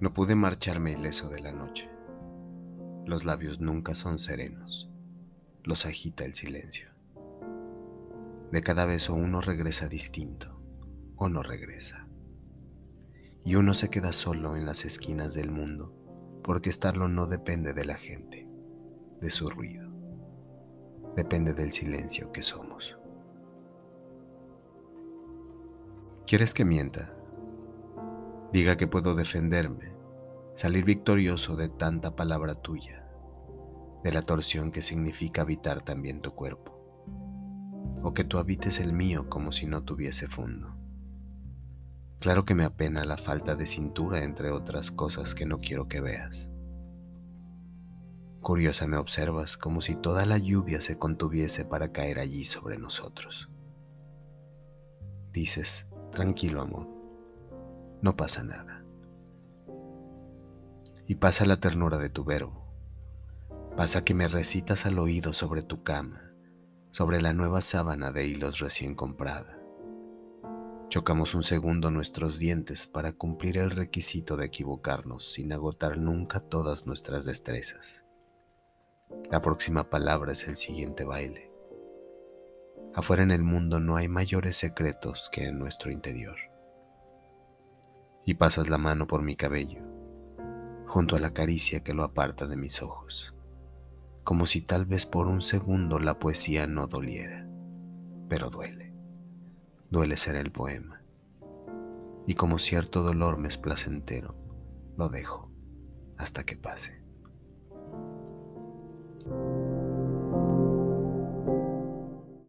No pude marcharme ileso de la noche. Los labios nunca son serenos. Los agita el silencio. De cada beso uno regresa distinto o no regresa. Y uno se queda solo en las esquinas del mundo porque estarlo no depende de la gente, de su ruido. Depende del silencio que somos. ¿Quieres que mienta? Diga que puedo defenderme, salir victorioso de tanta palabra tuya, de la torsión que significa habitar también tu cuerpo, o que tú habites el mío como si no tuviese fondo. Claro que me apena la falta de cintura, entre otras cosas que no quiero que veas. Curiosa me observas como si toda la lluvia se contuviese para caer allí sobre nosotros. Dices, tranquilo amor, no pasa nada. Y pasa la ternura de tu verbo. Pasa que me recitas al oído sobre tu cama, sobre la nueva sábana de hilos recién comprada. Chocamos un segundo nuestros dientes para cumplir el requisito de equivocarnos sin agotar nunca todas nuestras destrezas. La próxima palabra es el siguiente baile. Afuera en el mundo no hay mayores secretos que en nuestro interior y pasas la mano por mi cabello, junto a la caricia que lo aparta de mis ojos, como si tal vez por un segundo la poesía no doliera, pero duele, duele ser el poema, y como cierto dolor me es placentero, lo dejo hasta que pase.